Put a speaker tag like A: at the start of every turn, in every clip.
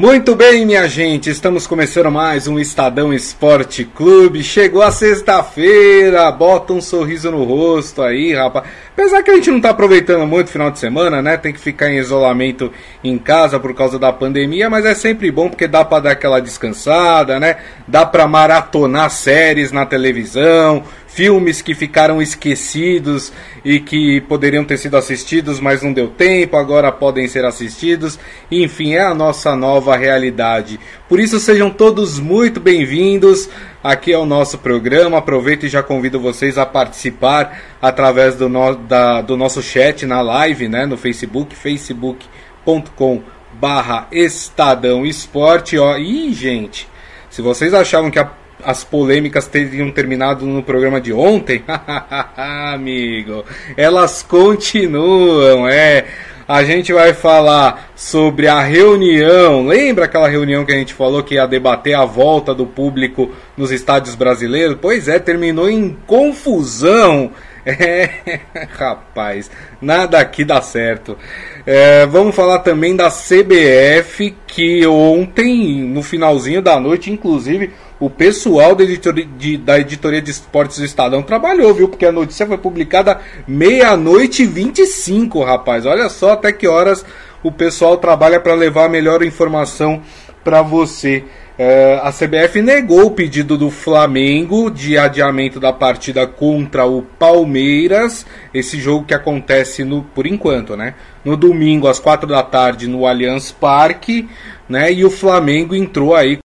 A: Muito bem, minha gente, estamos começando mais um Estadão Esporte Clube. Chegou a sexta-feira, bota um sorriso no rosto aí, rapaz. Apesar que a gente não tá aproveitando muito o final de semana, né? Tem que ficar em isolamento em casa por causa da pandemia, mas é sempre bom porque dá para dar aquela descansada, né? Dá para maratonar séries na televisão, filmes que ficaram esquecidos e que poderiam ter sido assistidos, mas não deu tempo, agora podem ser assistidos. Enfim, é a nossa nova realidade. Por isso, sejam todos muito bem-vindos. Aqui é o nosso programa. Aproveito e já convido vocês a participar através do, no, da, do nosso chat na live, né, no Facebook, facebook.com barra Estadão Esporte. Ó, e, gente, se vocês achavam que a as polêmicas teriam terminado no programa de ontem, amigo, elas continuam, é. A gente vai falar sobre a reunião. Lembra aquela reunião que a gente falou que ia debater a volta do público nos estádios brasileiros? Pois é, terminou em confusão. É, rapaz, nada aqui dá certo. É, vamos falar também da CBF, que ontem, no finalzinho da noite, inclusive, o pessoal da editoria, de, da editoria de esportes do Estadão trabalhou, viu? Porque a notícia foi publicada meia-noite e 25, rapaz. Olha só até que horas o pessoal trabalha para levar a melhor informação para você. É, a CBF negou o pedido do Flamengo de adiamento da partida contra o Palmeiras. Esse jogo que acontece no, por enquanto, né? No domingo às quatro da tarde no Allianz Parque, né? E o Flamengo entrou aí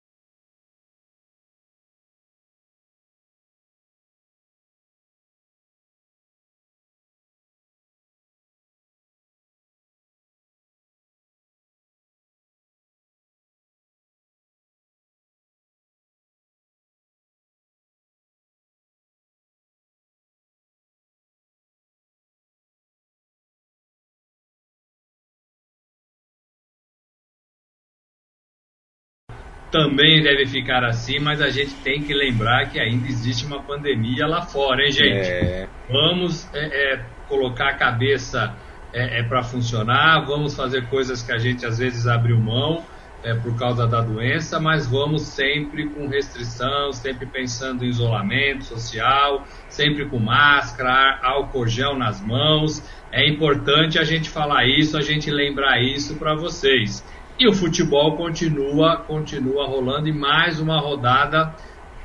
B: também deve ficar assim, mas a gente tem que lembrar que ainda existe uma pandemia lá fora, hein, gente? É. Vamos é, é, colocar a cabeça é, é para funcionar, vamos fazer coisas que a gente às vezes abriu mão é, por causa da doença, mas vamos sempre com restrição, sempre pensando em isolamento social, sempre com máscara, álcool gel nas mãos. É importante a gente falar isso, a gente lembrar isso para vocês. E o futebol continua, continua rolando e mais uma rodada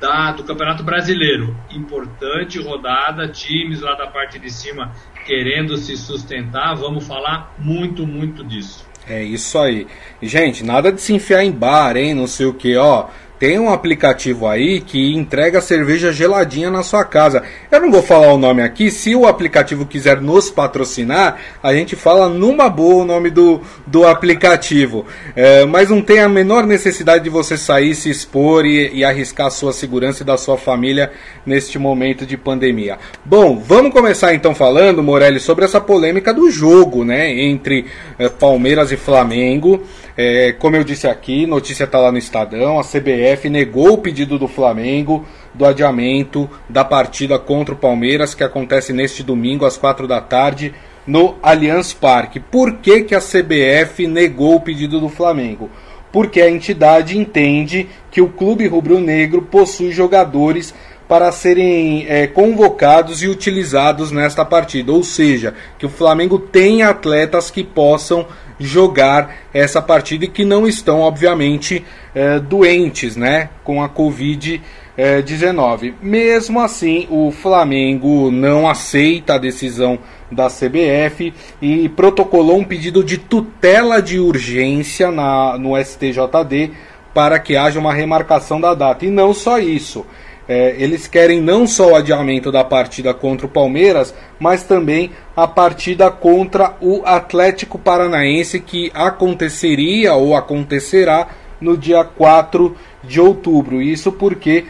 B: da, do Campeonato Brasileiro. Importante rodada, times lá da parte de cima querendo se sustentar. Vamos falar muito, muito disso.
A: É isso aí. Gente, nada de se enfiar em bar, hein? Não sei o que, ó. Tem um aplicativo aí que entrega cerveja geladinha na sua casa. Eu não vou falar o nome aqui. Se o aplicativo quiser nos patrocinar, a gente fala numa boa o nome do, do aplicativo. É, mas não tem a menor necessidade de você sair, se expor e, e arriscar a sua segurança e da sua família neste momento de pandemia. Bom, vamos começar então falando, Morelli, sobre essa polêmica do jogo, né? Entre é, Palmeiras e Flamengo. É, como eu disse aqui, notícia está lá no Estadão, a CBF negou o pedido do Flamengo do adiamento da partida contra o Palmeiras, que acontece neste domingo às quatro da tarde no Allianz Parque. Por que, que a CBF negou o pedido do Flamengo? Porque a entidade entende que o clube rubro-negro possui jogadores para serem é, convocados e utilizados nesta partida. Ou seja, que o Flamengo tem atletas que possam jogar essa partida e que não estão, obviamente, é, doentes né, com a Covid-19. É, Mesmo assim, o Flamengo não aceita a decisão da CBF e protocolou um pedido de tutela de urgência na, no STJD para que haja uma remarcação da data. E não só isso. É, eles querem não só o adiamento da partida contra o Palmeiras, mas também a partida contra o Atlético Paranaense, que aconteceria ou acontecerá no dia 4 de outubro. Isso porque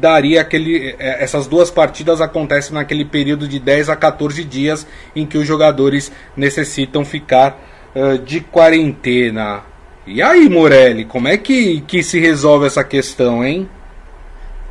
A: daria aquele. É, essas duas partidas acontecem naquele período de 10 a 14 dias em que os jogadores necessitam ficar uh, de quarentena. E aí, Morelli, como é que, que se resolve essa questão, hein?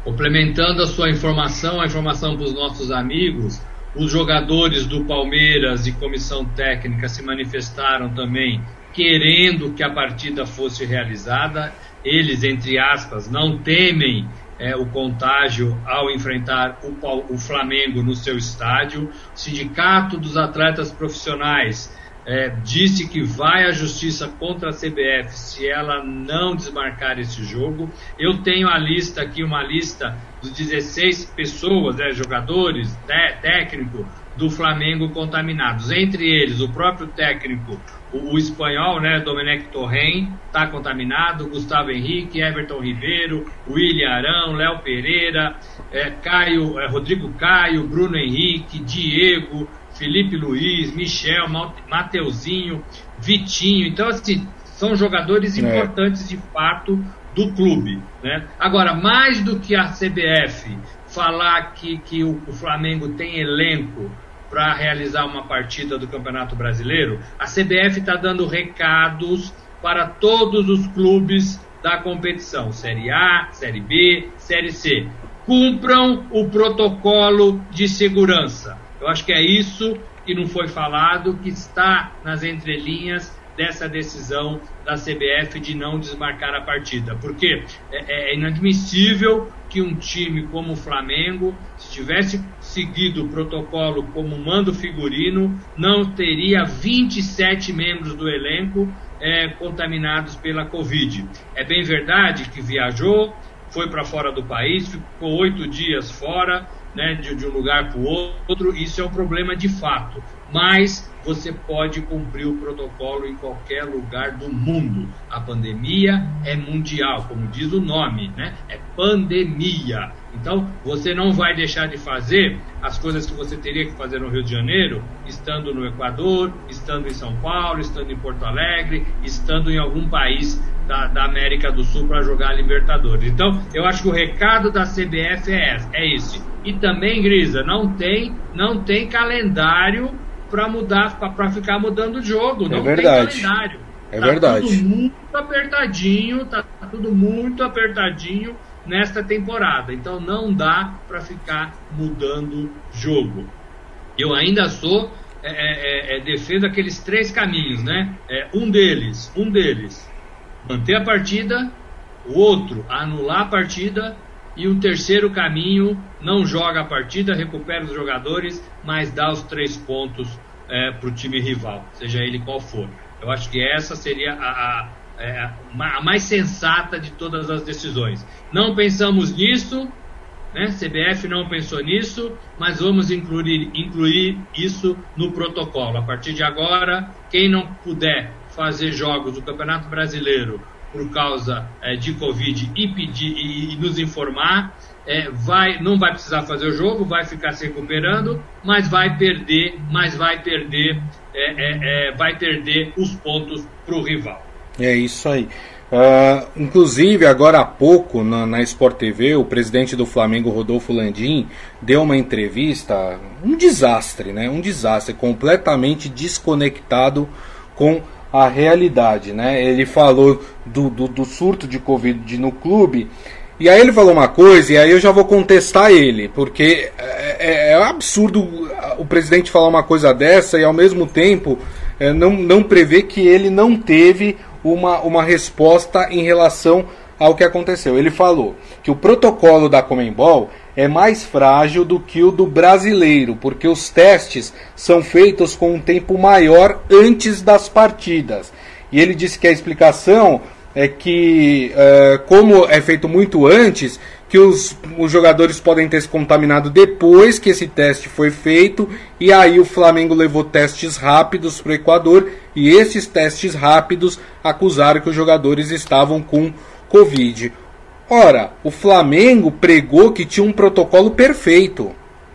B: Complementando a sua informação, a informação para os nossos amigos, os jogadores do Palmeiras e comissão técnica se manifestaram também querendo que a partida fosse realizada. Eles, entre aspas, não temem é, o contágio ao enfrentar o, o, Flamengo no seu estádio. O Sindicato dos Atletas Profissionais é, disse que vai à justiça contra a CBF se ela não desmarcar esse jogo. Eu tenho a lista aqui, uma lista dos 16 pessoas, né, jogadores, né, técnico do Flamengo contaminados. Entre eles, o próprio técnico, o, o espanhol, né, Domenech Torren, está contaminado, Gustavo Henrique, Everton Ribeiro, William Arão, Léo Pereira, é, Caio, é, Rodrigo Caio, Bruno Henrique, Diego, Felipe Luiz, Michel, Mateuzinho, Vitinho. Então, assim, são jogadores é. importantes de fato do clube. Né? Agora, mais do que a CBF falar que, que o, o Flamengo tem elenco para realizar uma partida do Campeonato Brasileiro, a CBF está dando recados para todos os clubes da competição, Série A, Série B, Série C. Cumpram o protocolo de segurança. Eu acho que é isso que não foi falado, que está nas entrelinhas dessa decisão da CBF de não desmarcar a partida. Porque é, é inadmissível que um time como o Flamengo, se tivesse seguido o protocolo como mando figurino, não teria 27 membros do elenco é, contaminados pela Covid. É bem verdade que viajou, foi para fora do país, ficou oito dias fora, né, de, de um lugar para o outro, isso é um problema de fato. Mas você pode cumprir o protocolo em qualquer lugar do mundo. A pandemia é mundial, como diz o nome, né? É pandemia. Então, você não vai deixar de fazer as coisas que você teria que fazer no Rio de Janeiro, estando no Equador, estando em São Paulo, estando em Porto Alegre, estando em algum país da, da América do Sul para jogar a Libertadores. Então, eu acho que o recado da CBF é, é esse. E também, Grisa, não tem, não tem calendário para mudar, para ficar mudando o jogo. É não
A: verdade.
B: tem calendário.
A: É tá verdade.
B: Tudo muito apertadinho, tá tudo muito apertadinho nesta temporada. Então não dá para ficar mudando jogo. Eu ainda sou é, é, é, é, defendo aqueles três caminhos, né? É, um deles, um deles, manter a partida, o outro, anular a partida, e o terceiro caminho, não joga a partida, recupera os jogadores, mas dá os três pontos é, para o time rival, seja ele qual for. Eu acho que essa seria a, a é, a mais sensata de todas as decisões. Não pensamos nisso, né? CBF não pensou nisso, mas vamos incluir, incluir isso no protocolo. A partir de agora, quem não puder fazer jogos do Campeonato Brasileiro por causa é, de Covid e, pedir, e, e nos informar, é, vai, não vai precisar fazer o jogo, vai ficar se recuperando, mas vai perder, mas vai perder, é, é, é vai perder os pontos para o rival.
A: É isso aí. Uh, inclusive, agora há pouco, na, na Sport TV, o presidente do Flamengo, Rodolfo Landim, deu uma entrevista, um desastre, né? Um desastre, completamente desconectado com a realidade, né? Ele falou do, do, do surto de Covid no clube, e aí ele falou uma coisa, e aí eu já vou contestar ele, porque é, é, é absurdo o presidente falar uma coisa dessa e ao mesmo tempo é, não, não prever que ele não teve uma, uma resposta em relação ao que aconteceu. Ele falou que o protocolo da Comembol é mais frágil do que o do brasileiro, porque os testes são feitos com um tempo maior antes das partidas. E ele disse que a explicação é que, é, como é feito muito antes, que os, os jogadores podem ter se contaminado depois que esse teste foi feito, e aí o Flamengo levou testes rápidos para o Equador, e esses testes rápidos acusaram que os jogadores estavam com Covid. Ora, o Flamengo pregou que tinha um protocolo perfeito.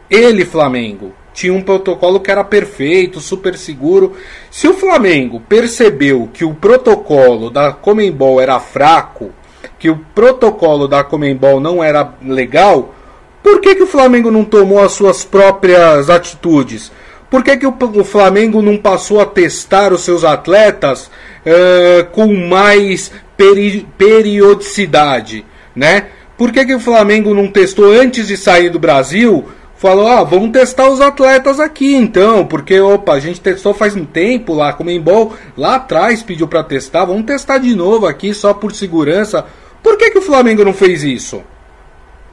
A: Ele, Flamengo, tinha um protocolo que era perfeito, super seguro. Se o Flamengo percebeu que o protocolo da Comembol era fraco, que o protocolo da Comembol não era legal, por que, que o Flamengo não tomou as suas próprias atitudes? Por que, que o, Flamengo não passou a testar os seus atletas uh, com mais peri periodicidade? Né? Por que, que o Flamengo não testou antes de sair do Brasil falou: ah, vamos testar os atletas aqui então, porque opa, a gente testou faz um tempo lá, como em bol lá atrás pediu para testar, vamos testar de novo aqui só por segurança. Por que, que o Flamengo não fez isso?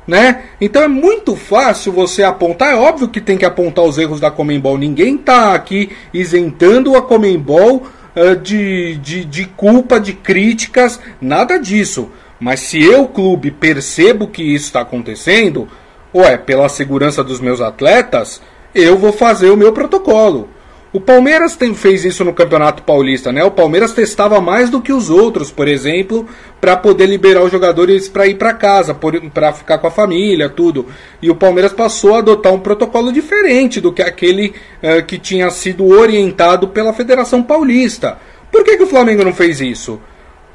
A: Né? Então é muito fácil você apontar. É óbvio que tem que apontar os erros da Comembol. Ninguém está aqui isentando a Comembol uh, de, de, de culpa, de críticas, nada disso. Mas se eu, clube, percebo que isso está acontecendo, Ué, pela segurança dos meus atletas, eu vou fazer o meu protocolo. O Palmeiras tem, fez isso no Campeonato Paulista, né? O Palmeiras testava mais do que os outros, por exemplo, para poder liberar os jogadores para ir para casa, para ficar com a família, tudo. E o Palmeiras passou a adotar um protocolo diferente do que aquele uh, que tinha sido orientado pela Federação Paulista. Por que, que o Flamengo não fez isso?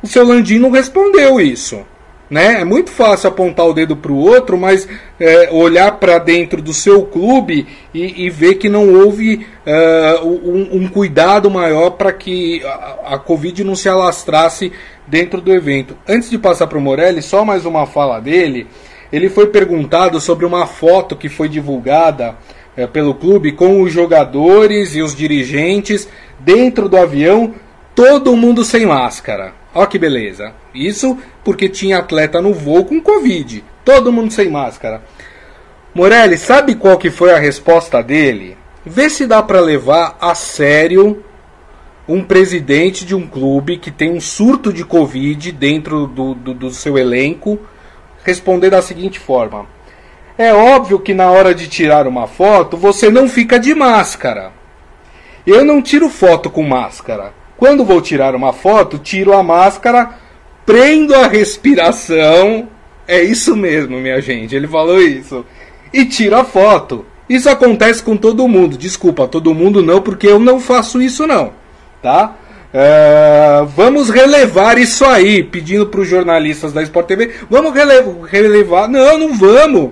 A: O seu Landim não respondeu isso. Né? É muito fácil apontar o dedo para o outro, mas é, olhar para dentro do seu clube e, e, ver que não houve uh, um, um, cuidado maior para que a, a, Covid não se alastrasse dentro do evento. Antes de passar para o Morelli, só mais uma fala dele. Ele foi perguntado sobre uma foto que foi divulgada é, pelo clube com os jogadores e os dirigentes dentro do avião, todo mundo sem máscara. Ó que beleza. Isso porque tinha atleta no voo com Covid. Todo mundo sem máscara. Morelli, sabe qual que foi a resposta dele? Vê se dá para levar a sério um presidente de um clube que tem um surto de Covid dentro do, do, do seu elenco responder da seguinte forma: É óbvio que na hora de tirar uma foto você não fica de máscara. Eu não tiro foto com máscara. Quando vou tirar uma foto, tiro a máscara, prendo a respiração. É isso mesmo, minha gente. Ele falou isso. E tiro a foto. Isso acontece com todo mundo. Desculpa, todo mundo não, porque eu não faço isso não, tá? Uh, vamos relevar isso aí, pedindo para os jornalistas da Sport TV. Vamos rele relevar? Não, não vamos.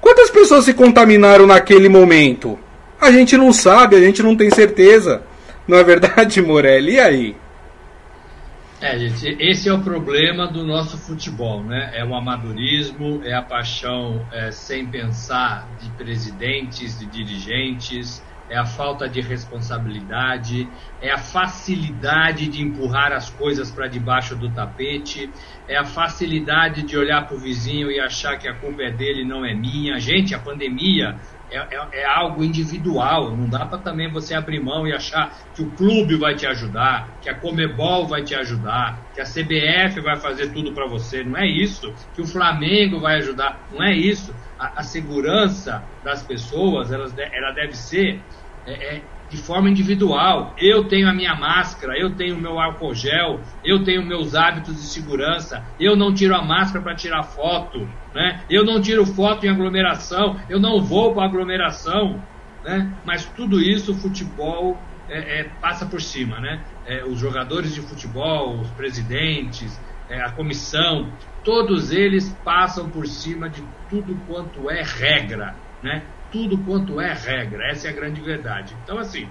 A: Quantas pessoas se contaminaram naquele momento? A gente não sabe, a gente não tem certeza. Não é verdade, Morelli? E aí?
B: É, gente, esse é o problema do nosso futebol, né? É o amadorismo, é a paixão é, sem pensar de presidentes, de dirigentes, é a falta de responsabilidade, é a facilidade de empurrar as coisas para debaixo do tapete, é a facilidade de olhar para o vizinho e achar que a culpa é dele e não é minha. Gente, a pandemia é, é, é algo individual. Não dá para também você abrir mão e achar que o clube vai te ajudar, que a Comebol vai te ajudar, que a CBF vai fazer tudo para você. Não é isso. Que o Flamengo vai ajudar. Não é isso. A, a segurança das pessoas, ela, ela deve ser é, é de forma individual. Eu tenho a minha máscara, eu tenho o meu álcool gel, eu tenho meus hábitos de segurança, eu não tiro a máscara para tirar foto, né? eu não tiro foto em aglomeração, eu não vou para aglomeração. Né? Mas tudo isso o futebol é, é, passa por cima. Né? É, os jogadores de futebol, os presidentes, é, a comissão, todos eles passam por cima de tudo quanto é regra. Né? Tudo quanto é regra. Essa é a grande verdade. Então, assim,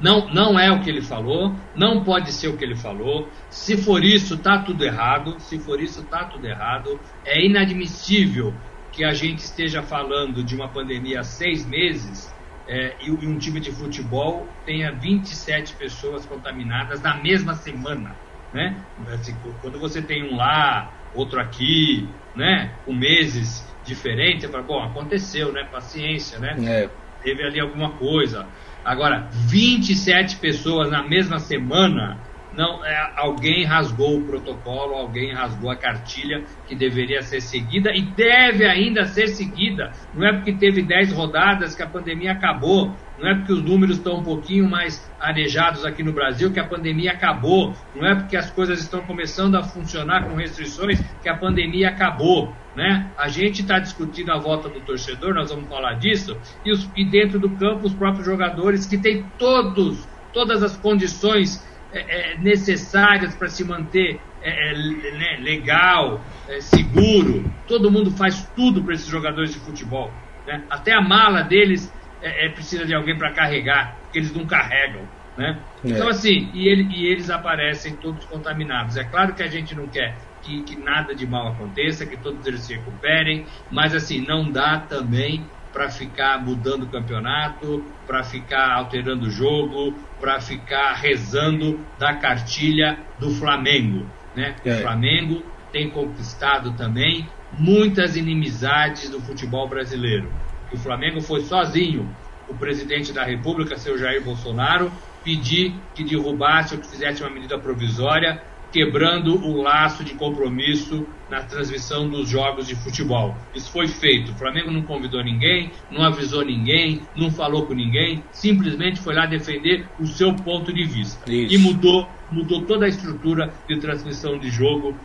B: não, não é o que ele falou, não pode ser o que ele falou. Se for isso, tá tudo errado. Se for isso, tá tudo errado. É inadmissível que a gente esteja falando de uma pandemia há seis meses é, e um time de futebol tenha 27 pessoas contaminadas na mesma semana. Né? Assim, quando você tem um lá, outro aqui, né? com meses diferente, você fala, bom, aconteceu, né? Paciência, né? É. Teve ali alguma coisa. Agora, 27 pessoas na mesma semana, não, é, alguém rasgou o protocolo, alguém rasgou a cartilha que deveria ser seguida e deve ainda ser seguida. Não é porque teve 10 rodadas que a pandemia acabou, não é porque os números estão um pouquinho mais arejados aqui no Brasil que a pandemia acabou, não é porque as coisas estão começando a funcionar com restrições que a pandemia acabou. Né? A gente está discutindo a volta do torcedor, nós vamos falar disso, e, os, e dentro do campo os próprios jogadores que têm todos, todas as condições é, é, necessárias para se manter é, é né, legal, é, seguro. Todo mundo faz tudo para esses jogadores de futebol. Né? Até a mala deles é, precisa de alguém para carregar, porque eles não carregam. Né? Então, assim, e, ele, e eles aparecem todos contaminados. É claro que a gente não quer que, que, nada de mal aconteça, que todos eles se recuperem, mas assim, não dá também para ficar mudando o campeonato, para ficar alterando o jogo, para ficar rezando da cartilha do Flamengo. Né? É. O Flamengo tem conquistado também muitas inimizades do futebol brasileiro. O Flamengo foi sozinho, o presidente da República, seu Jair Bolsonaro, pedir que derrubasse ou que fizesse uma medida provisória quebrando o laço de compromisso na transmissão dos jogos de futebol. Isso foi feito. O Flamengo não convidou ninguém, não avisou ninguém, não falou com ninguém, simplesmente foi lá defender o seu ponto de vista. Isso. E mudou, mudou toda a estrutura de transmissão de jogo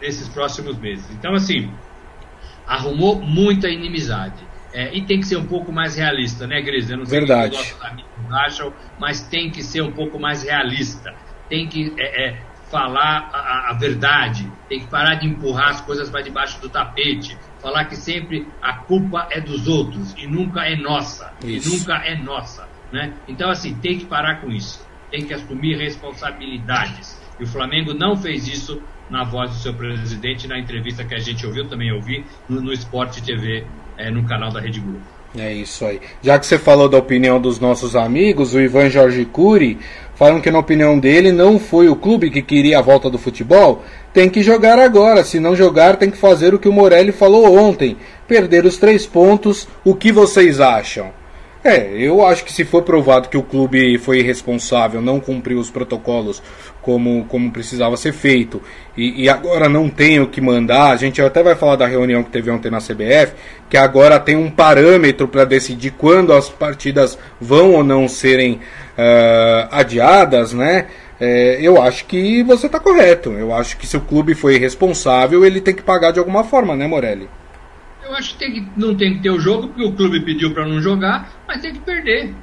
B: nesses próximos meses. Então, assim, arrumou muita inimizade. É, e tem que ser um pouco mais realista, né, Gris? Eu não sei
A: Verdade.
B: que os amigos acham, mas tem que ser um pouco mais realista tem que é, é, falar a, a, verdade, tem que parar de empurrar as coisas para debaixo do tapete, falar que sempre a culpa é dos outros e nunca é nossa, isso. e nunca é nossa, né? Então assim tem que parar com isso, tem que assumir responsabilidades. E o Flamengo não fez isso na voz do seu presidente na entrevista que a gente ouviu, também ouvi no, no Sport TV, é, no canal da Rede Globo.
A: É isso aí. Já que você falou da opinião dos nossos amigos, o Ivan Jorge Cury falam que, na opinião dele, não foi o clube que queria a volta do futebol. Tem que jogar agora. Se não jogar, tem que fazer o que o Morelli falou ontem: perder os três pontos. O que vocês acham? É, eu acho que se for provado que o clube foi irresponsável, não cumpriu os protocolos como, como precisava ser feito, e, e, agora não tem o que mandar, a gente até vai falar da reunião que teve ontem na CBF, que agora tem um parâmetro para decidir quando as partidas vão ou não serem uh, adiadas, né? É, eu acho que você está correto. Eu acho que se o clube foi irresponsável, ele tem que pagar de alguma forma, né, Morelli?
B: Eu acho que, tem que não tem que ter o jogo, porque o clube pediu para não jogar, mas tem que perder.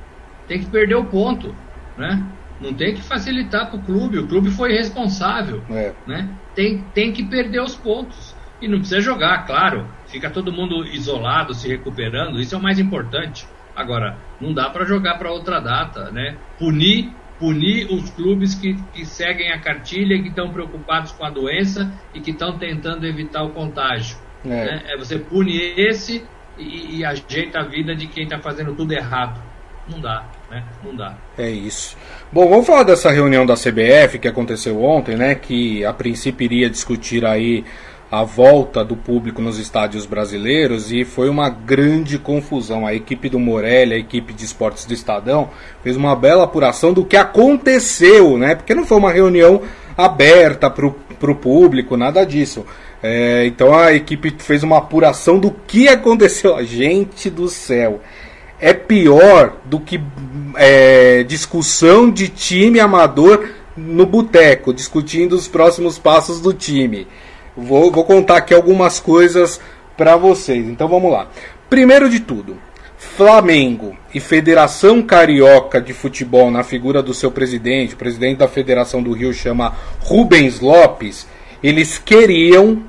B: Tem que perder o ponto, né? Não tem que facilitar para o clube. O clube foi responsável, é. né? Tem, tem que perder os pontos. E não precisa jogar, claro. Fica todo mundo isolado, se recuperando. Isso é o mais importante. Agora, não dá para jogar para outra data, né? Punir punir os clubes que, que seguem a cartilha, que estão preocupados com a doença e que estão tentando evitar o contágio. É, né? é você pune esse e, e, ajeita a vida de quem está fazendo tudo errado. Não dá, né? Não dá.
A: É isso. Bom, vamos falar dessa reunião da CBF que aconteceu ontem, né? Que a princípio iria discutir aí a volta do público nos estádios brasileiros e foi uma grande confusão. A equipe do Morelli, a equipe de esportes do Estadão, fez uma bela apuração do que aconteceu, né? Porque não foi uma reunião aberta para o público, nada disso. É, então a equipe fez uma apuração do que aconteceu. Gente do céu. É pior do que é, discussão de time amador no boteco, discutindo os próximos passos do time. Vou, vou contar aqui algumas coisas para vocês. Então vamos lá. Primeiro de tudo, Flamengo e Federação Carioca de Futebol, na figura do seu presidente, o presidente da Federação do Rio chama Rubens Lopes, eles queriam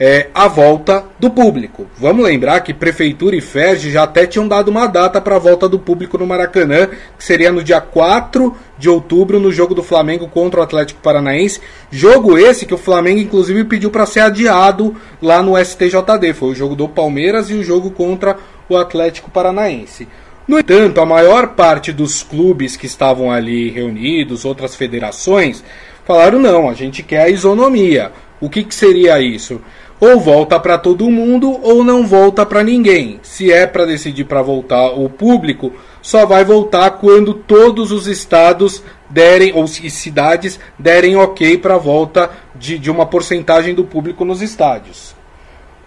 A: é, a volta do público. Vamos lembrar que Prefeitura e FERJ já até tinham dado uma data para a volta do público no Maracanã, que seria no dia 4 de outubro, no jogo do Flamengo contra o Atlético Paranaense. Jogo esse que o Flamengo, inclusive, pediu para ser adiado lá no STJD. Foi o jogo do Palmeiras e o jogo contra o Atlético Paranaense. No entanto, a maior parte dos clubes que estavam ali reunidos, outras federações, falaram: não, a gente quer a isonomia. O que, que seria isso? Ou volta para todo mundo ou não volta para ninguém. Se é para decidir para voltar o público, só vai voltar quando todos os estados derem ou cidades derem ok para a volta de, de uma porcentagem do público nos estádios.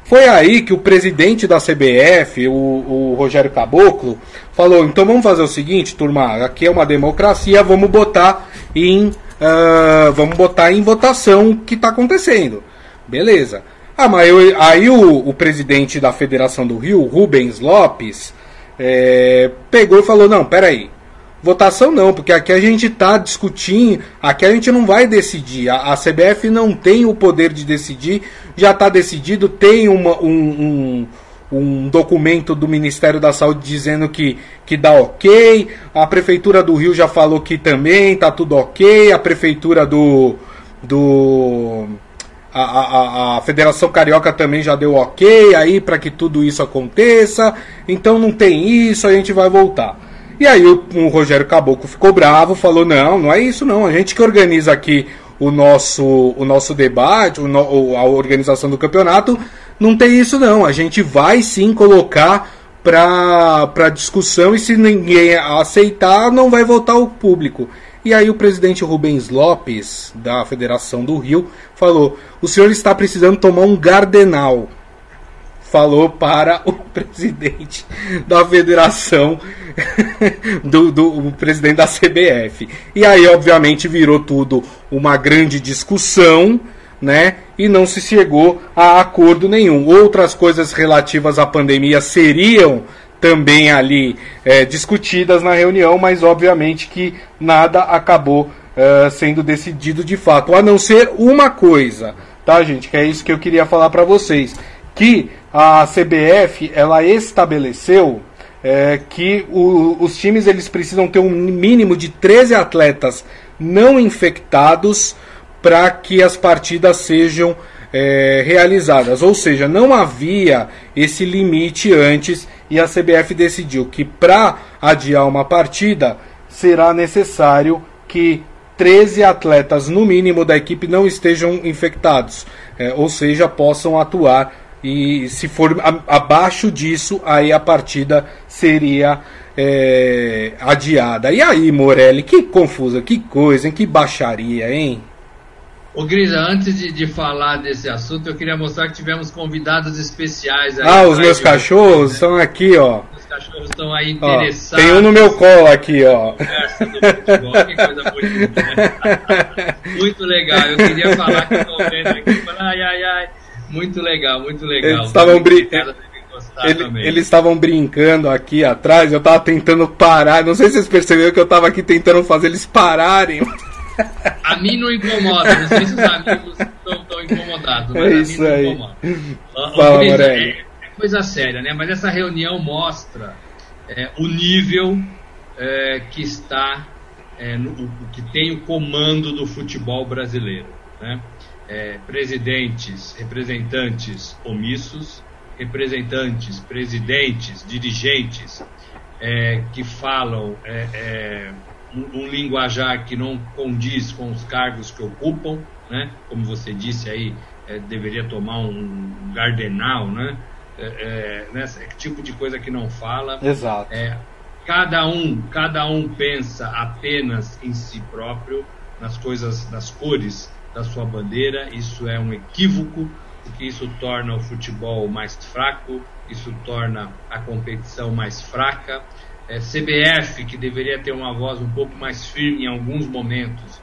A: Foi aí que o presidente da CBF, o, o Rogério Caboclo, falou: então vamos fazer o seguinte, turma, aqui é uma democracia, vamos botar em uh, vamos botar em votação o que está acontecendo. Beleza. Ah, mas eu, aí o, o, presidente da Federação do Rio, Rubens Lopes, é, pegou e falou: não, peraí. Votação não, porque aqui a gente está discutindo, aqui a gente não vai decidir. A, a, CBF não tem o poder de decidir, já está decidido, tem uma, um, um, um, documento do Ministério da Saúde dizendo que, que dá ok, a Prefeitura do Rio já falou que também está tudo ok, a Prefeitura do. do a, a, a Federação Carioca também já deu ok aí para que tudo isso aconteça. Então não tem isso, a gente vai voltar. E aí o, o Rogério Caboclo ficou bravo, falou: não, não é isso não. A gente que organiza aqui o nosso, o nosso debate, o no, a organização do campeonato, não tem isso não. A gente vai sim colocar para discussão e se ninguém aceitar, não vai votar o público. E aí o presidente Rubens Lopes, da Federação do Rio, falou: o senhor está precisando tomar um gardenal. Falou para o presidente da federação, do, do o presidente da CBF. E aí, obviamente, virou tudo uma grande discussão, né? E não se chegou a acordo nenhum. Outras coisas relativas à pandemia seriam também ali é, discutidas na reunião, mas obviamente que nada acabou é, sendo decidido de fato, a não ser uma coisa, tá, gente? Que é isso que eu queria falar para vocês, que a CBF ela estabeleceu é, que o, os times eles precisam ter um mínimo de 13 atletas não infectados para que as partidas sejam é, realizadas. Ou seja, não havia esse limite antes e a CBF decidiu que para adiar uma partida será necessário que 13 atletas, no mínimo, da equipe não estejam infectados, é, ou seja, possam atuar. E se for abaixo disso, aí a partida seria é, adiada. E aí, Morelli, que confusa, que coisa, hein? que baixaria, hein?
B: Ô Grisa, antes de, de, falar desse assunto, eu queria mostrar que tivemos convidados especiais aí.
A: Ah, os meus cachorros estão aqui, ó.
B: Os cachorros estão aí interessados.
A: Ó, tem um no meu colo aqui, ó.
B: Futebol, que coisa bonita, né? Muito legal. Eu queria falar que estou vendo aqui, ai, ai, ai. Muito legal, muito legal.
A: Eles estavam brincando. Ele, eles estavam brincando aqui atrás, eu estava tentando parar. Não sei se vocês perceberam que eu estava aqui tentando fazer eles pararem.
B: A mim não incomoda, não sei se os amigos estão incomodados,
A: é isso
B: a
A: mim não incomoda. Fala,
B: é, é, coisa séria, né? Mas essa reunião mostra é, o nível é, que está, é, no, que tem o comando do futebol brasileiro, né? É, presidentes, representantes omissos, representantes, presidentes, dirigentes que falam um, um, linguajar que não condiz com os cargos que ocupam, né? Como você disse aí, é, deveria tomar um, um gardenal, né? É, é, né? tipo de coisa que não fala.
A: Exato.
B: É, cada um, cada um pensa apenas em si próprio, nas coisas, nas cores da sua bandeira. Isso é um equívoco, porque isso torna o futebol mais fraco, isso torna a competição mais fraca é, CBF, que deveria ter uma voz um pouco mais firme em alguns momentos,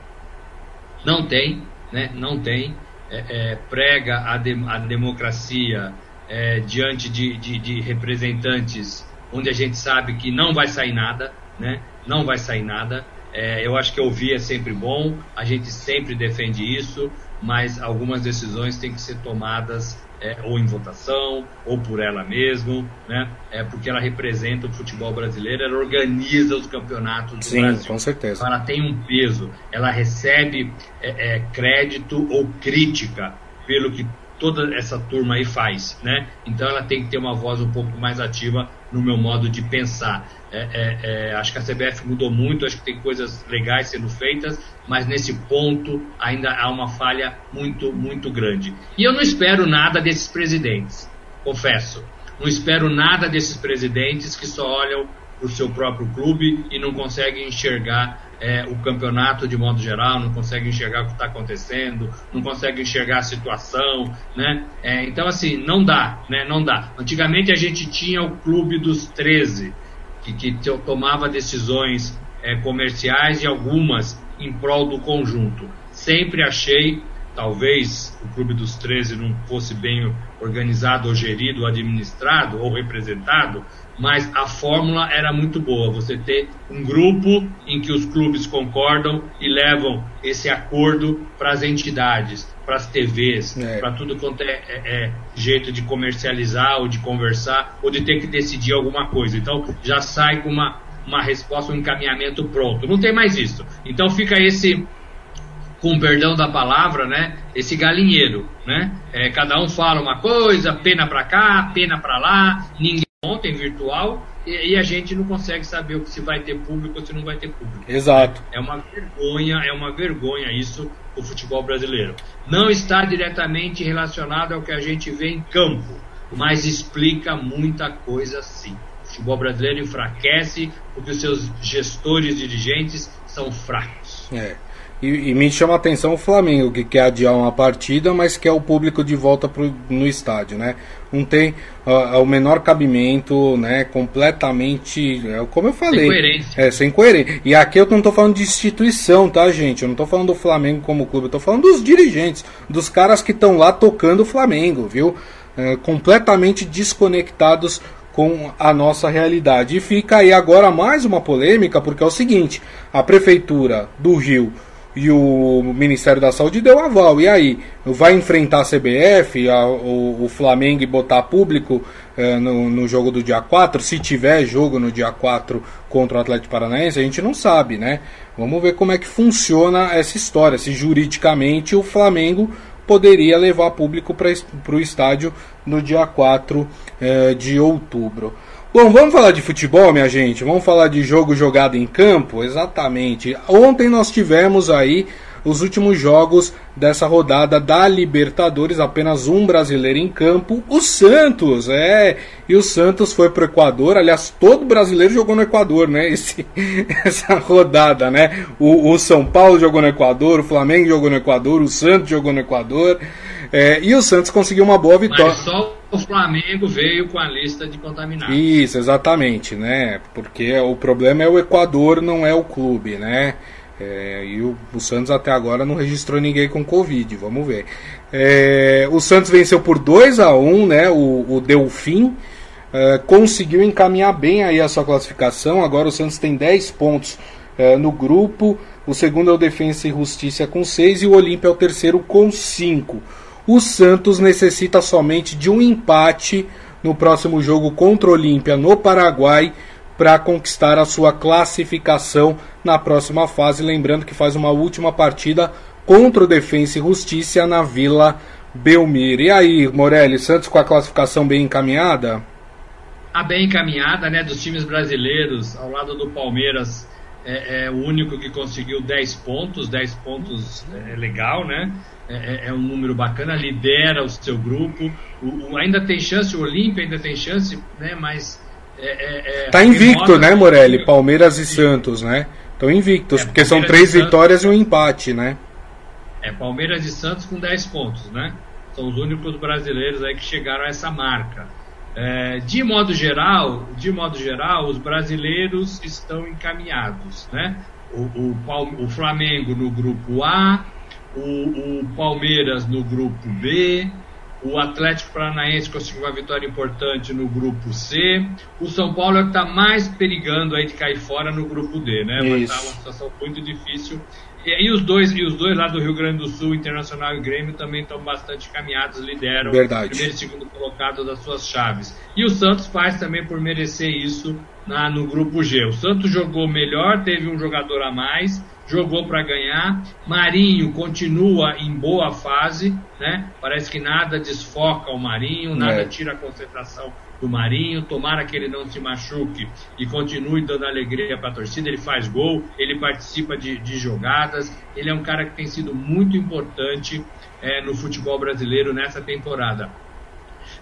B: não tem, né? não tem. É, é, prega a, de, a democracia é, diante de, de, de, representantes onde a gente sabe que não vai sair nada, né? não vai sair nada. É, eu acho que ouvir é sempre bom, a gente sempre defende isso, mas algumas decisões têm que ser tomadas é, ou em votação, ou por ela mesma, né? É porque ela representa o futebol brasileiro, ela organiza os campeonatos do
A: Sim,
B: Brasil.
A: com certeza.
B: Ela tem um peso, ela recebe é, é, crédito ou crítica pelo que toda essa turma aí faz, né? Então ela tem que ter uma voz um pouco mais ativa no meu modo de pensar. É, é, é, acho que a CBF mudou muito, acho que tem coisas legais sendo feitas, mas nesse ponto ainda há uma falha muito, muito grande. E eu não espero nada desses presidentes, confesso. Não espero nada desses presidentes que só olham para o seu próprio clube e não conseguem enxergar é, o campeonato de modo geral, não conseguem enxergar o que está acontecendo, não conseguem enxergar a situação, né? É, então, assim, não dá, né? Não dá. Antigamente a gente tinha o clube dos 13, que, que tomava decisões é, comerciais e algumas em prol do conjunto. Sempre achei, talvez o clube dos 13 não fosse bem organizado ou gerido, ou administrado ou representado, mas a fórmula era muito boa. Você ter um grupo em que os clubes concordam e levam esse acordo para as entidades, para as TVs, é. para tudo quanto é, é, é, jeito de comercializar ou de conversar ou de ter que decidir alguma coisa. Então já sai com uma, uma resposta, um encaminhamento pronto. Não tem mais isso. Então fica esse com perdão da palavra, né, esse galinheiro, né? É, cada um fala uma coisa, pena para cá, pena para lá, ninguém ontem virtual e, e, a gente não consegue saber o que se vai ter público ou se não vai ter público.
A: Exato.
B: É uma vergonha, é uma vergonha isso o futebol brasileiro. Não está diretamente relacionado ao que a gente vê em campo, mas explica muita coisa sim. O futebol brasileiro enfraquece porque os seus gestores dirigentes são fracos.
A: É. E, e, me chama a atenção o Flamengo, que quer adiar uma partida, mas quer o público de volta pro, no estádio, né? Não tem uh, o menor cabimento, né? Completamente, é, como eu falei. Sem coerência. É, sem coerência. E aqui eu não estou falando de instituição, tá, gente? Eu não estou falando do Flamengo como clube, eu tô falando dos dirigentes, dos caras que estão lá tocando o Flamengo, viu? É, completamente desconectados com a nossa realidade. E fica aí agora mais uma polêmica, porque é o seguinte: a prefeitura do Rio e o Ministério da Saúde deu aval. E aí? Vai enfrentar a CBF, a, o, o, Flamengo e botar público eh, no, no, jogo do dia 4? Se tiver jogo no dia 4 contra o Atlético Paranaense, a gente não sabe, né? Vamos ver como é que funciona essa história. Se juridicamente o Flamengo poderia levar público para o estádio no dia 4 eh, de outubro. Bom, vamos falar de futebol, minha gente. Vamos falar de jogo jogado em campo? Exatamente. Ontem nós tivemos aí os últimos jogos dessa rodada da Libertadores, apenas um brasileiro em campo, o Santos, é. E o Santos foi pro Equador, aliás, todo brasileiro jogou no Equador, né? Esse, essa rodada, né? O, o São Paulo jogou no Equador, o Flamengo jogou no Equador, o Santos jogou no Equador. É, e o Santos conseguiu uma boa vitória. Mas
B: só o Flamengo veio com a lista de contaminados.
A: Isso, exatamente, né? Porque o problema é o Equador, não é o clube, né? É, e o, o, Santos até agora não registrou ninguém com Covid, vamos ver. É, o Santos venceu por 2 a 1 né? O, o Delfim é, conseguiu encaminhar bem aí a sua classificação. Agora o Santos tem 10 pontos é, no grupo. O segundo é o Defensa e Justiça com 6 e o Olímpia é o terceiro com 5 o Santos necessita somente de um empate no próximo jogo contra o Olímpia no Paraguai para conquistar a sua classificação na próxima fase. Lembrando que faz uma última partida contra o Defensa e Justiça na Vila Belmiro. E aí, Morelli, Santos com a classificação bem encaminhada?
B: A bem encaminhada, né, dos times brasileiros, ao lado do Palmeiras, é, é o único que conseguiu 10 pontos, 10 pontos é legal, né? É, é, é, um número bacana, lidera o seu grupo. O, o, ainda tem chance, o Olímpia ainda tem chance, né? Mas.
A: É, é, tá invicto, né, Morelli? Palmeiras e Santos, né? Estão invictos, porque são três vitórias e um empate, né?
B: É, Palmeiras e Santos com 10 pontos, né? São os únicos brasileiros aí que chegaram a essa marca. É, de modo geral, de modo geral, os brasileiros estão encaminhados, né? O, o, o Flamengo no grupo A, o, o Palmeiras no grupo B, o Atlético Paranaense conseguiu uma vitória importante no grupo C. O São Paulo é que está mais perigando aí de cair fora no grupo D, né? Vai estar tá uma situação muito difícil. E, e, os dois, e os dois lá do Rio Grande do Sul, Internacional e Grêmio, também estão bastante caminhados, lideram
A: Verdade.
B: primeiro e segundo colocado das suas chaves. E o Santos faz também por merecer isso na, no grupo G. O Santos jogou melhor, teve um jogador a mais, jogou para ganhar. Marinho continua em boa fase, né? Parece que nada desfoca o Marinho, nada é. tira a concentração do Marinho. Tomara que ele não se machuque e continue dando alegria para a torcida. Ele faz gol, ele participa de, de, jogadas. Ele é um cara que tem sido muito importante é, no futebol brasileiro nessa temporada.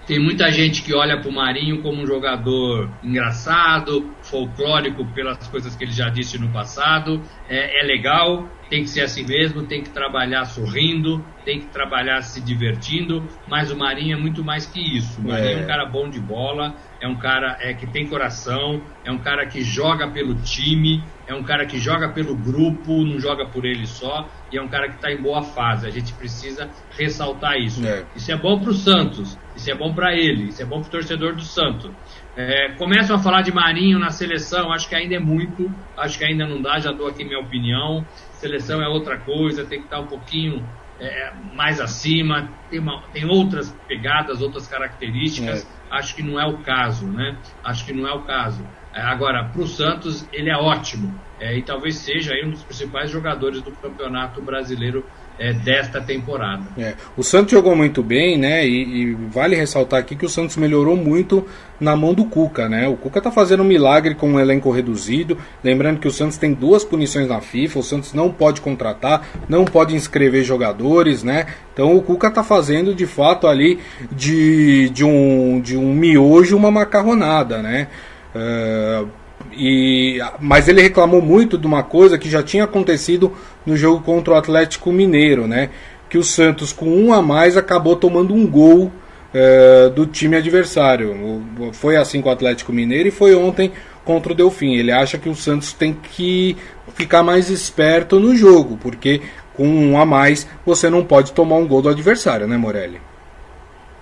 B: Tem muita gente que olha para o Marinho como um jogador engraçado, folclórico pelas coisas que ele já disse no passado. É, é, legal, tem que ser assim mesmo, tem que trabalhar sorrindo, tem que trabalhar se divertindo, mas o Marinho é muito mais que isso. O Marinho é, é um cara bom de bola, é um cara é, que tem coração, é um cara que joga pelo time, é um cara que joga pelo grupo, não joga por ele só, e é um cara que está em boa fase. A gente precisa ressaltar isso. É. Isso é bom para o Santos, isso é bom para ele, isso é bom para o torcedor do Santos. É, começam a falar de Marinho na seleção, acho que ainda é muito, acho que ainda não dá, já dou aqui minha opinião. Seleção é outra coisa, tem que estar um pouquinho é, mais acima, tem, uma, tem, outras pegadas, outras características. É. Acho que não é o caso, né? Acho que não é o caso. É, agora, para o Santos, ele é ótimo. É, e talvez seja um dos principais jogadores do Campeonato Brasileiro é, desta temporada.
A: É, o Santos jogou muito bem, né? E, e, vale ressaltar aqui que o Santos melhorou muito na mão do Cuca, né? O Cuca tá fazendo um milagre com um elenco reduzido. Lembrando que o Santos tem duas punições na FIFA, o Santos não pode contratar, não pode inscrever jogadores, né? Então o Cuca tá fazendo de fato ali de, de, um, de um miojo uma macarronada, né? Uh, e, mas ele reclamou muito de uma coisa que já tinha acontecido no jogo contra o Atlético Mineiro, né? Que o Santos, com um a mais, acabou tomando um gol é, do time adversário. Foi assim com o Atlético Mineiro e foi ontem contra o Delfim. Ele acha que o Santos tem que ficar mais esperto no jogo, porque com um a mais você não pode tomar um gol do adversário, né, Morelli?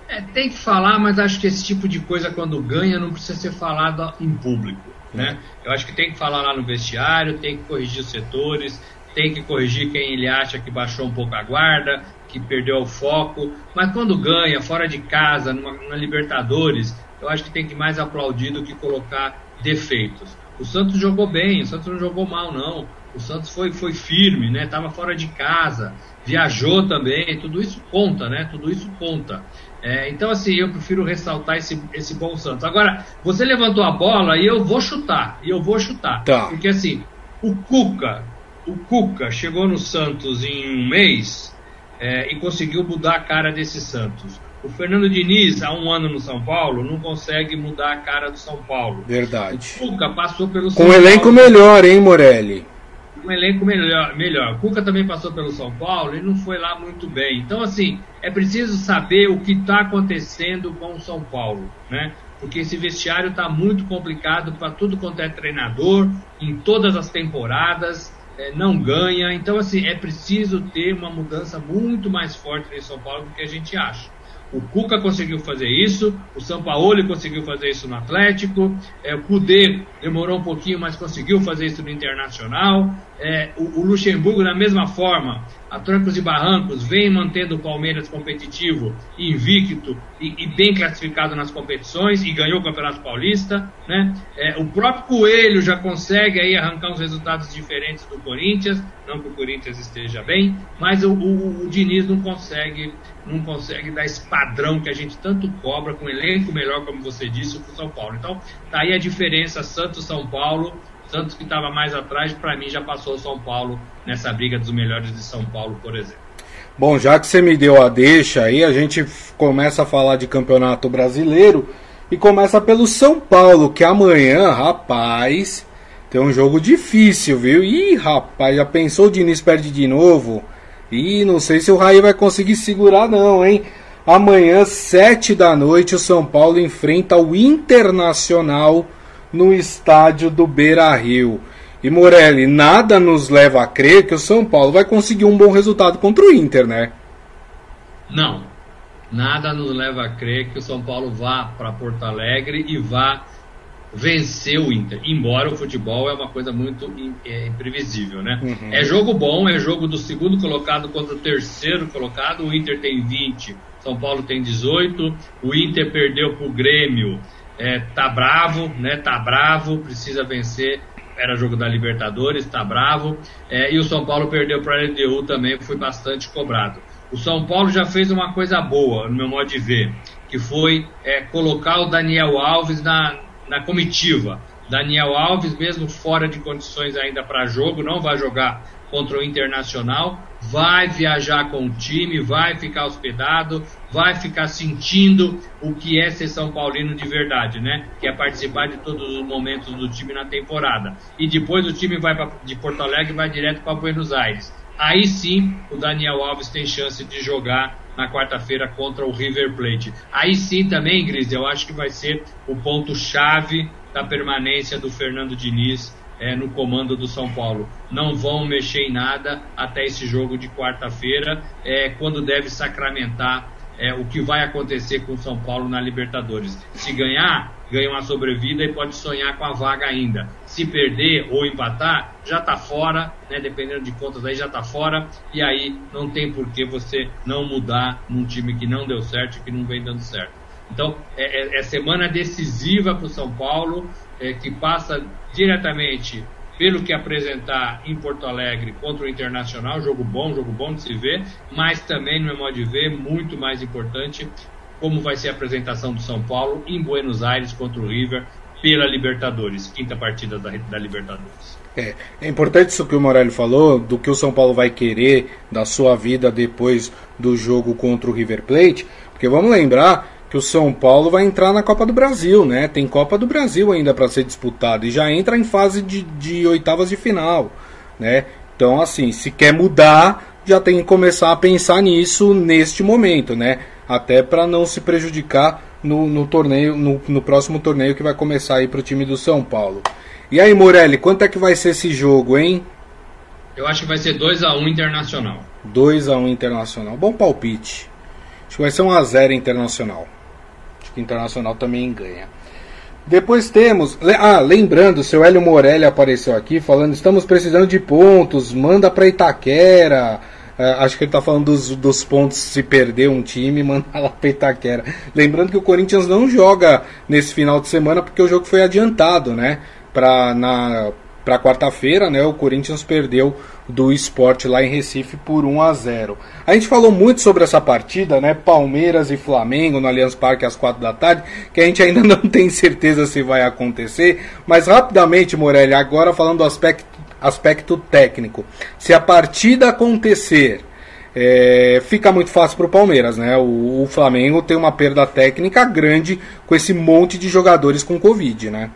B: É, tem que falar, mas acho que esse tipo de coisa, quando ganha, não precisa ser falado em público. Né? Eu acho que tem que falar lá no vestiário, tem que corrigir os setores, tem que corrigir quem ele acha que baixou um pouco a guarda, que perdeu o foco. Mas quando ganha, fora de casa, numa, numa Libertadores, eu acho que tem que mais aplaudir do que colocar defeitos. O Santos jogou bem, o Santos não jogou mal, não. O Santos foi, foi firme, né? Tava fora de casa, viajou também, tudo isso conta, né? Tudo isso conta. É, então, assim, eu prefiro ressaltar esse, esse bom Santos. Agora, você levantou a bola e eu vou chutar, e eu vou chutar. Tá. Porque, assim, o Cuca, o Cuca chegou no Santos em um mês é, e conseguiu mudar a cara desse Santos. O Fernando Diniz, há um ano no São Paulo, não consegue mudar a cara do São Paulo.
A: Verdade.
B: O Cuca passou pelo
A: Com São um elenco Paulo, melhor, hein, Morelli?
B: Um elenco melhor, melhor. Cuca também passou pelo São Paulo e não foi lá muito bem. Então, assim, é preciso saber o que está acontecendo com o São Paulo, né? Porque esse vestiário está muito complicado para tudo quanto é treinador, em todas as temporadas é, não ganha. Então, assim, é preciso ter uma mudança muito mais forte em São Paulo do que a gente acha. O Cuca conseguiu fazer isso, o Sampaoli conseguiu fazer isso no Atlético, é, o Cudê demorou um pouquinho, mas conseguiu fazer isso no Internacional. É, o, o, Luxemburgo, da mesma forma, a trancos e barrancos, vem mantendo o Palmeiras competitivo, invicto e, e bem classificado nas competições e ganhou o Campeonato Paulista. Né? É, o próprio Coelho já consegue aí arrancar uns resultados diferentes do Corinthians, não que o Corinthians esteja bem, mas o, o, o Diniz não consegue não consegue dar esse padrão que a gente tanto cobra com um elenco melhor, como você disse, para o São Paulo. Então, tá aí a diferença Santos-São Paulo. Santos que estava mais atrás, para mim já passou o São Paulo nessa briga dos melhores de São Paulo, por exemplo.
A: Bom, já que você me deu a deixa aí, a gente começa a falar de campeonato brasileiro e começa pelo São Paulo, que amanhã, rapaz, tem um jogo difícil, viu? Ih, rapaz, já pensou o Diniz perde de novo? E não sei se o Raí vai conseguir segurar, não, hein? Amanhã, sete da noite, o São Paulo enfrenta o Internacional no estádio do Beira Rio. E Morelli, nada nos leva a crer que o São Paulo vai conseguir um bom resultado contra o Inter, né?
B: Não. Nada nos leva a crer que o São Paulo vá para Porto Alegre e vá vencer o Inter. Embora o futebol é uma coisa muito é, imprevisível, né? Uhum. É jogo bom, é jogo do segundo colocado contra o terceiro colocado. O Inter tem 20, São Paulo tem 18. O Inter perdeu pro Grêmio. É, tá bravo, né? Tá bravo, precisa vencer. Era jogo da Libertadores, tá bravo. É, e o São Paulo perdeu para a LDU também, foi bastante cobrado. O São Paulo já fez uma coisa boa, no meu modo de ver, que foi é, colocar o Daniel Alves na, na comitiva. Daniel Alves, mesmo fora de condições ainda para jogo, não vai jogar contra o Internacional, vai viajar com o time, vai ficar hospedado, vai ficar sentindo o que é ser São Paulino de verdade, né? Que é participar de todos os momentos do time na temporada. E depois o time vai pra, de Porto Alegre e vai direto para Buenos Aires. Aí sim o Daniel Alves tem chance de jogar na quarta-feira contra o River Plate. Aí sim também, Gris, eu acho que vai ser o ponto-chave da permanência do Fernando Diniz é, no comando do São Paulo. Não vão mexer em nada até esse jogo de quarta-feira, é, quando deve sacramentar é, o que vai acontecer com o São Paulo na Libertadores. Se ganhar, ganha uma sobrevida e pode sonhar com a vaga ainda. Se perder ou empatar, já está fora, né, dependendo de contas aí, já está fora, e aí não tem por que você não mudar num time que não deu certo e que não vem dando certo. Então, é, é, é semana decisiva para o São Paulo, é, que passa diretamente pelo que apresentar em Porto Alegre contra o Internacional, jogo bom, jogo bom de se ver, mas também, no meu modo de ver, muito mais importante, como vai ser a apresentação do São Paulo em Buenos Aires contra o River pela Libertadores, quinta partida da, da Libertadores.
A: É, é importante isso que o Morelli falou, do que o São Paulo vai querer da sua vida depois do jogo contra o River Plate, porque vamos lembrar que o São Paulo vai entrar na Copa do Brasil, né? Tem Copa do Brasil ainda para ser disputada e já entra em fase de, de oitavas de final, né? Então, assim, se quer mudar, já tem que começar a pensar nisso neste momento, né? Até para não se prejudicar no, no torneio, no, no, próximo torneio que vai começar aí para o time do São Paulo. E aí, Morelli, quanto é que vai ser esse jogo, hein?
B: Eu acho que vai ser 2x1 um Internacional.
A: 2x1 um Internacional. Bom palpite. Acho que vai ser 1x0 Internacional. Que Internacional também ganha. Depois temos. Ah, lembrando, seu Hélio Morelli apareceu aqui falando: estamos precisando de pontos, manda para Itaquera. É, acho que ele está falando dos, dos, pontos se perder um time, mandar lá para Itaquera. Lembrando que o Corinthians não joga nesse final de semana porque o jogo foi adiantado, né? Para na para quarta-feira, né? O Corinthians perdeu do esporte lá em Recife por 1 a 0. A gente falou muito sobre essa partida, né? Palmeiras e Flamengo no Allianz Parque às 4 da tarde, que a gente ainda não tem certeza se vai acontecer, mas rapidamente, Morelli, agora falando do aspecto, aspecto técnico. Se a partida acontecer, é, fica muito fácil para o Palmeiras, né? O, o Flamengo tem uma perda técnica grande com esse monte de jogadores com Covid, né?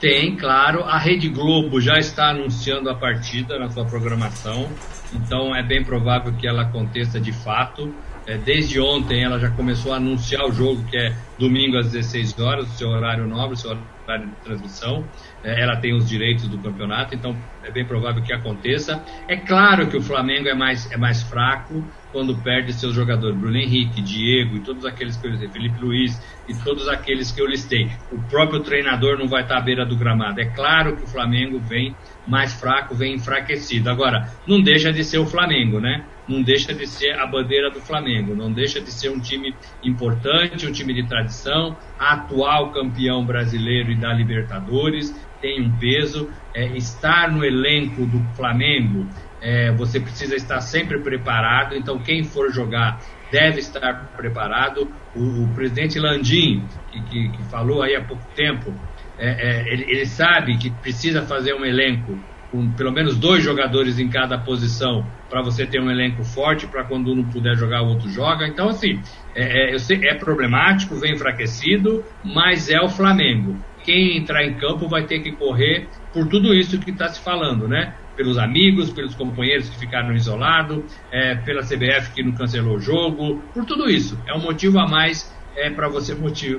B: Tem, claro. A Rede Globo já está anunciando a partida na sua programação, então é bem provável que ela aconteça de fato. É, desde ontem ela já começou a anunciar o jogo, que é domingo às 16 horas, o seu horário nobre, seu horário de transmissão. É, ela tem os direitos do campeonato, então é bem provável que aconteça. É claro que o Flamengo é mais, é mais fraco quando perde seus jogadores, Bruno Henrique, Diego e todos aqueles que eu listei, Felipe Luiz e todos aqueles que eu listei. O próprio treinador não vai estar à beira do gramado. É claro que o Flamengo vem mais fraco, vem enfraquecido. Agora, não deixa de ser o Flamengo, né? Não deixa de ser a bandeira do Flamengo, não deixa de ser um time importante, um time de tradição, atual campeão brasileiro e da Libertadores tem um peso. É, estar no elenco do Flamengo, é, você precisa estar sempre preparado. Então, quem for jogar deve estar preparado. O, o presidente Landim, que, que, que, falou aí há pouco tempo, é, é ele, ele sabe que precisa fazer um elenco com pelo menos dois jogadores em cada posição para você ter um elenco forte para quando um não puder jogar o outro joga. Então assim é, é, sei, é, problemático, vem enfraquecido, mas é o Flamengo quem entrar em campo vai ter que correr por tudo isso que está se falando, né? Pelos amigos, pelos companheiros que ficaram isolados, é, pela CBF que não cancelou o jogo, por tudo isso. É um motivo a mais é, para você,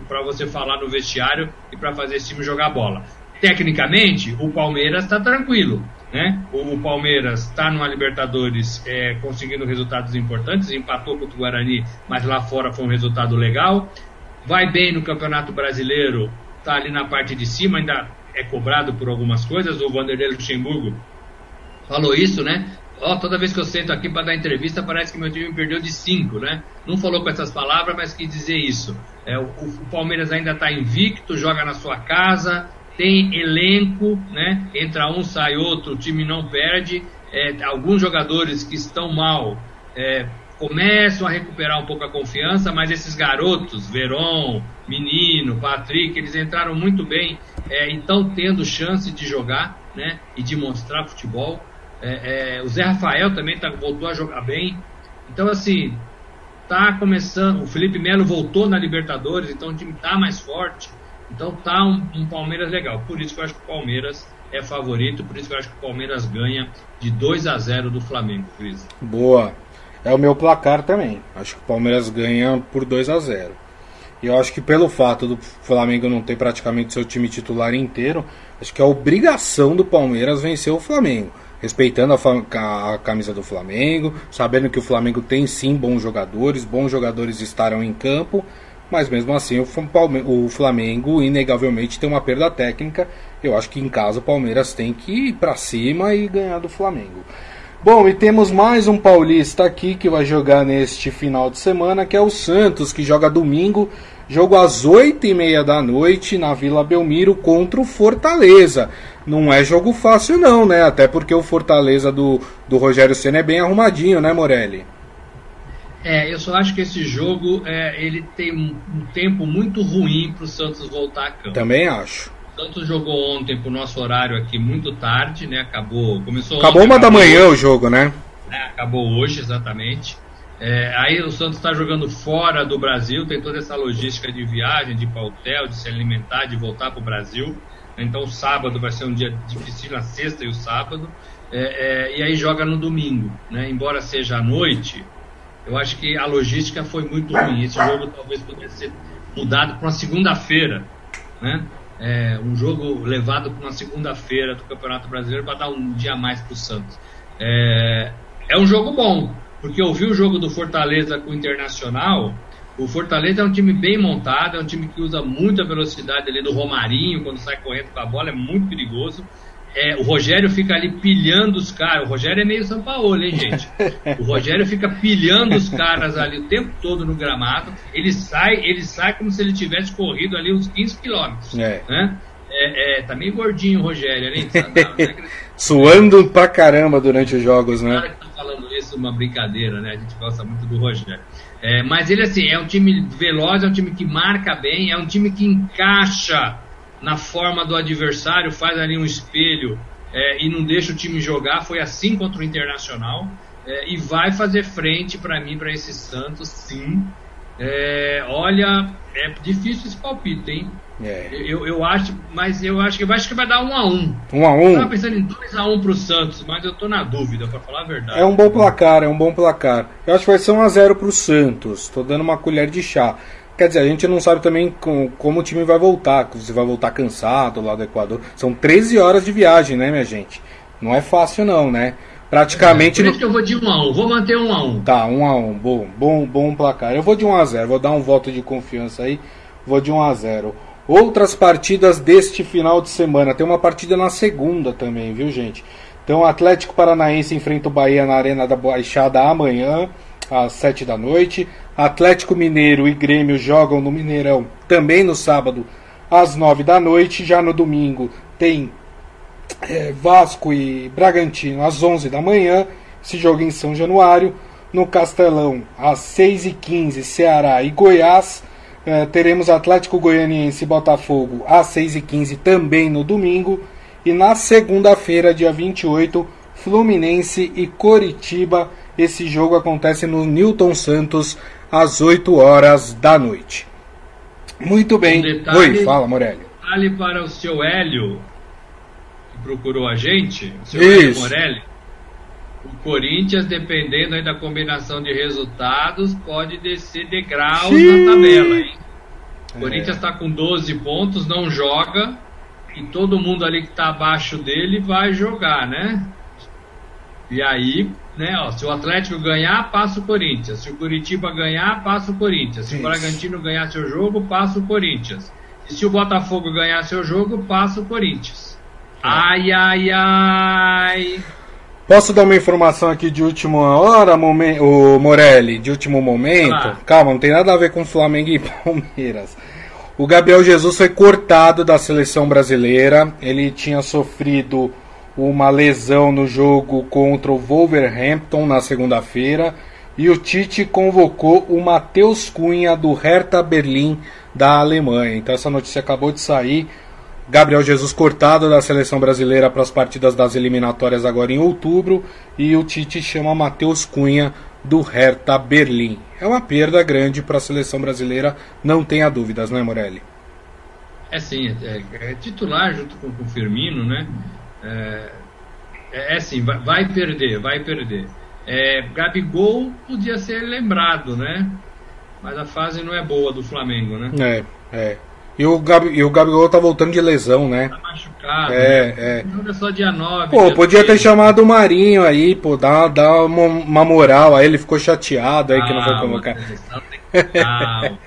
B: para você falar no vestiário e para fazer esse time jogar bola. Tecnicamente, o Palmeiras está tranquilo. Né? O, Palmeiras está numa Libertadores é, conseguindo resultados importantes, empatou contra o Guarani, mas lá fora foi um resultado legal. Vai bem no Campeonato Brasileiro, está ali na parte de cima, ainda é cobrado por algumas coisas. O Vanderlei Luxemburgo falou isso, né? Ó, oh, toda vez que eu sento aqui para dar entrevista, parece que meu time perdeu de 5, né? Não falou com essas palavras, mas quis dizer isso. É, o, o Palmeiras ainda está invicto, joga na sua casa, tem elenco, né? Entra um, sai outro, o time não perde. É, alguns jogadores que estão mal é, começam a recuperar um pouco a confiança, mas esses garotos, Veron, Menino, Patrick, eles entraram muito bem é, e estão tendo chance de jogar né, e de mostrar futebol. É, é, o Zé Rafael também tá, voltou a jogar bem. Então, assim, tá começando. O Felipe Melo voltou na Libertadores, então o time tá mais forte. Então tá um, um Palmeiras legal. Por isso que eu acho que o Palmeiras é favorito, por isso que eu acho que o Palmeiras ganha de 2 a 0 do Flamengo, Cris.
A: Boa. É o meu placar também. Acho que o Palmeiras ganha por 2 a 0 E eu acho que pelo fato do Flamengo não ter praticamente seu time titular inteiro, acho que é obrigação do Palmeiras vencer o Flamengo. Respeitando a, a camisa do Flamengo, sabendo que o Flamengo tem sim bons jogadores, bons jogadores estarão em campo, mas mesmo assim o Flamengo inegavelmente tem uma perda técnica. Eu acho que em casa o Palmeiras tem que ir para cima e ganhar do Flamengo. Bom, e temos mais um paulista aqui que vai jogar neste final de semana, que é o Santos, que joga domingo, jogo às oito e meia da noite na Vila Belmiro contra o Fortaleza. Não é jogo fácil não, né? Até porque o Fortaleza do, do Rogério Senna é bem arrumadinho, né, Morelli?
B: É, eu só acho que esse jogo é, ele tem um, um tempo muito ruim para o Santos voltar a campo.
A: Também acho.
B: Santos jogou ontem pro nosso horário aqui muito tarde, né? Acabou. Começou
A: Acabou
B: ontem,
A: uma da manhã o jogo, né?
B: É, acabou hoje, exatamente. É, aí o Santos está jogando fora do Brasil, tem toda essa logística de viagem, de hotel, de se alimentar, de voltar para o Brasil. Então sábado vai ser um dia difícil, na sexta e o sábado. É, é, e aí joga no domingo, né? Embora seja à noite, eu acho que a logística foi muito ruim. Esse jogo talvez pudesse ser mudado para uma segunda-feira, né? é, um jogo levado para uma segunda-feira do Campeonato Brasileiro para dar um dia a mais para o Santos. É, é um jogo bom, porque eu vi o jogo do Fortaleza com o Internacional. O Fortaleza é um time bem montado, é um time que usa muita velocidade ali do Romarinho, quando sai correndo com a bola, é muito perigoso. É, o Rogério fica ali pilhando os caras. O Rogério é meio São Paulo, hein, gente? O Rogério fica pilhando os caras ali o tempo todo no gramado. Ele sai, ele sai como se ele tivesse corrido ali uns 15 quilômetros. É. Né? É, é, tá meio gordinho o Rogério, né?
A: Suando pra caramba durante os jogos, né?
B: Uma brincadeira, né? A gente gosta muito do Rogério. É, mas ele, assim, é um time veloz, é um time que marca bem, é um time que encaixa na forma do adversário, faz ali um espelho é, e não deixa o time jogar. Foi assim contra o Internacional. É, e vai fazer frente para mim, para esse Santos, sim. É, olha, é difícil esse palpite, hein? É. Eu, eu acho, mas eu acho que, eu acho que vai dar um a um.
A: Um a um? Eu
B: tava pensando em 2 a 1 um pro Santos, mas eu tô na dúvida, para falar a verdade.
A: É um bom placar, é um bom placar. Eu acho que vai ser 1 a 0 pro Santos. Tô dando uma colher de chá. Quer dizer, a gente não sabe também com, como o time vai voltar, se vai voltar cansado lá do Equador. São 13 horas de viagem, né, minha gente? Não é fácil não, né? Praticamente.
B: É, por isso que eu vou de 1 a 1 vou manter 1 a 1
A: Tá, 1 a 1 bom, bom, bom placar. Eu vou de 1 a 0 vou dar um voto de confiança aí, vou de 1 a 0 Outras partidas deste final de semana. Tem uma partida na segunda também, viu, gente? Então, Atlético Paranaense enfrenta o Bahia na Arena da Baixada amanhã às 7 da noite. Atlético Mineiro e Grêmio jogam no Mineirão também no sábado às 9 da noite. Já no domingo tem é, Vasco e Bragantino às 11 da manhã. Esse jogo em São Januário. No Castelão às 6 e 15 Ceará e Goiás. É, teremos Atlético Goianiense e Botafogo às 6 e 15 também no domingo. E na segunda-feira, dia 28, Fluminense e Coritiba esse jogo acontece no Newton Santos às 8 horas da noite. Muito bem. Um detalhe, Oi, fala, Morelli.
B: Detalhe para o seu Hélio, que procurou a gente, o seu Isso. Hélio Morelli. O Corinthians, dependendo aí da combinação de resultados, pode descer degraus Sim. na tabela, hein? O Corinthians está é. com 12 pontos, não joga. E todo mundo ali que está abaixo dele vai jogar, né? E aí né? Ó, se o Atlético ganhar, passa o Corinthians. Se o Curitiba ganhar, passa o Corinthians. Se Isso. o Bragantino ganhar seu jogo, passa o Corinthians. E se o Botafogo ganhar seu jogo, passa o Corinthians. É. Ai, ai, ai.
A: Posso dar uma informação aqui de última hora, o Morelli, de último momento? Ah. Calma, não tem nada a ver com Flamengo e Palmeiras. O Gabriel Jesus foi cortado da seleção brasileira. Ele tinha sofrido uma lesão no jogo contra o Wolverhampton na segunda-feira e o Tite convocou o Matheus Cunha do Hertha Berlim da Alemanha. Então essa notícia acabou de sair. Gabriel Jesus cortado da seleção brasileira para as partidas das eliminatórias agora em outubro e o Tite chama Matheus Cunha do Hertha Berlim. É uma perda grande para a seleção brasileira, não tenha dúvidas, né, Morelli?
B: É sim, é, é titular junto com, com o Firmino, né? É, é, é assim, vai, vai, perder, vai perder. É, Gabigol podia ser lembrado, né? Mas a fase não é boa do Flamengo, né?
A: É, é. E o, Gabi, e o Gabigol tá voltando de lesão, né?
B: Tá machucado.
A: É, né? é.
B: Não é só dia 9.
A: Pô, dia podia 3. ter chamado o Marinho aí, pô, dar, dar uma, uma moral aí. Ele ficou chateado aí ah, que não foi convocar.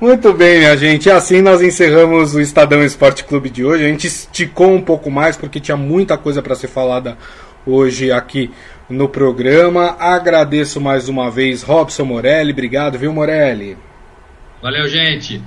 A: Muito bem, minha gente. Assim nós encerramos o Estadão Esporte Clube de hoje. A gente esticou um pouco mais porque tinha muita coisa para ser falada hoje aqui no programa. Agradeço mais uma vez Robson Morelli. Obrigado, viu, Morelli?
B: Valeu, gente.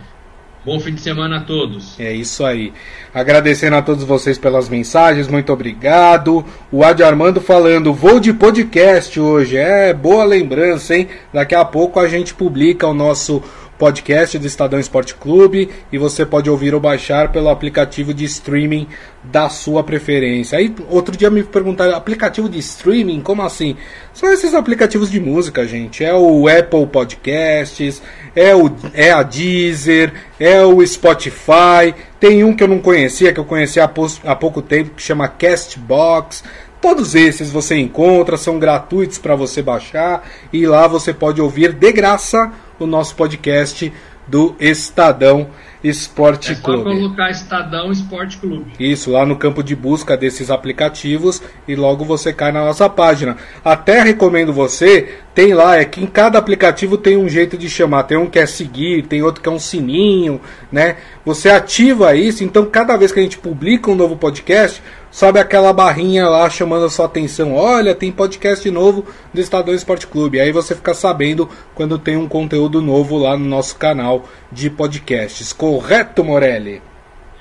B: Bom fim de semana a todos.
A: É isso aí. Agradecendo a todos vocês pelas mensagens, muito obrigado. O Adi Armando falando, vou de podcast hoje. É, boa lembrança, hein? Daqui a pouco a gente publica o nosso podcast do Estadão Esporte Clube e você pode ouvir ou baixar pelo aplicativo de streaming da sua preferência. Aí outro dia me perguntaram, aplicativo de streaming? Como assim? São esses aplicativos de música, gente. É o Apple Podcasts, é, o, é a Deezer, é o Spotify. Tem um que eu não conhecia, que eu conheci há, há pouco tempo, que chama Castbox. Todos esses você encontra, são gratuitos para você baixar e lá você pode ouvir de graça o nosso podcast do Estadão Esporte Clube.
B: É só colocar Estadão Esporte Clube.
A: Isso, lá no campo de busca desses aplicativos e logo você cai na nossa página. Até recomendo você, tem lá, é que em cada aplicativo tem um jeito de chamar. Tem um que é seguir, tem outro que é um sininho, né? Você ativa isso, então cada vez que a gente publica um novo podcast, sobe aquela barrinha lá chamando a sua atenção. Olha, tem podcast novo do Estadão Esporte Clube. Aí você fica sabendo quando tem um conteúdo novo lá no nosso canal de podcasts. Correto, Morelli?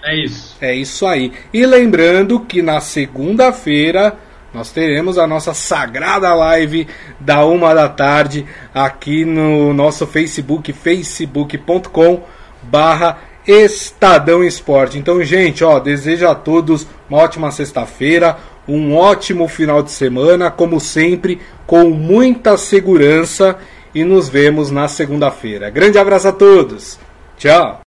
B: É isso.
A: É isso aí. E lembrando que na segunda-feira nós teremos a nossa sagrada live da uma da tarde aqui no nosso Facebook, facebook.com barra Estadão Esporte. Então, gente, ó, desejo a todos uma ótima sexta-feira, um ótimo final de semana, como sempre, com muita segurança e nos vemos na segunda-feira. Grande abraço a todos. Tchau.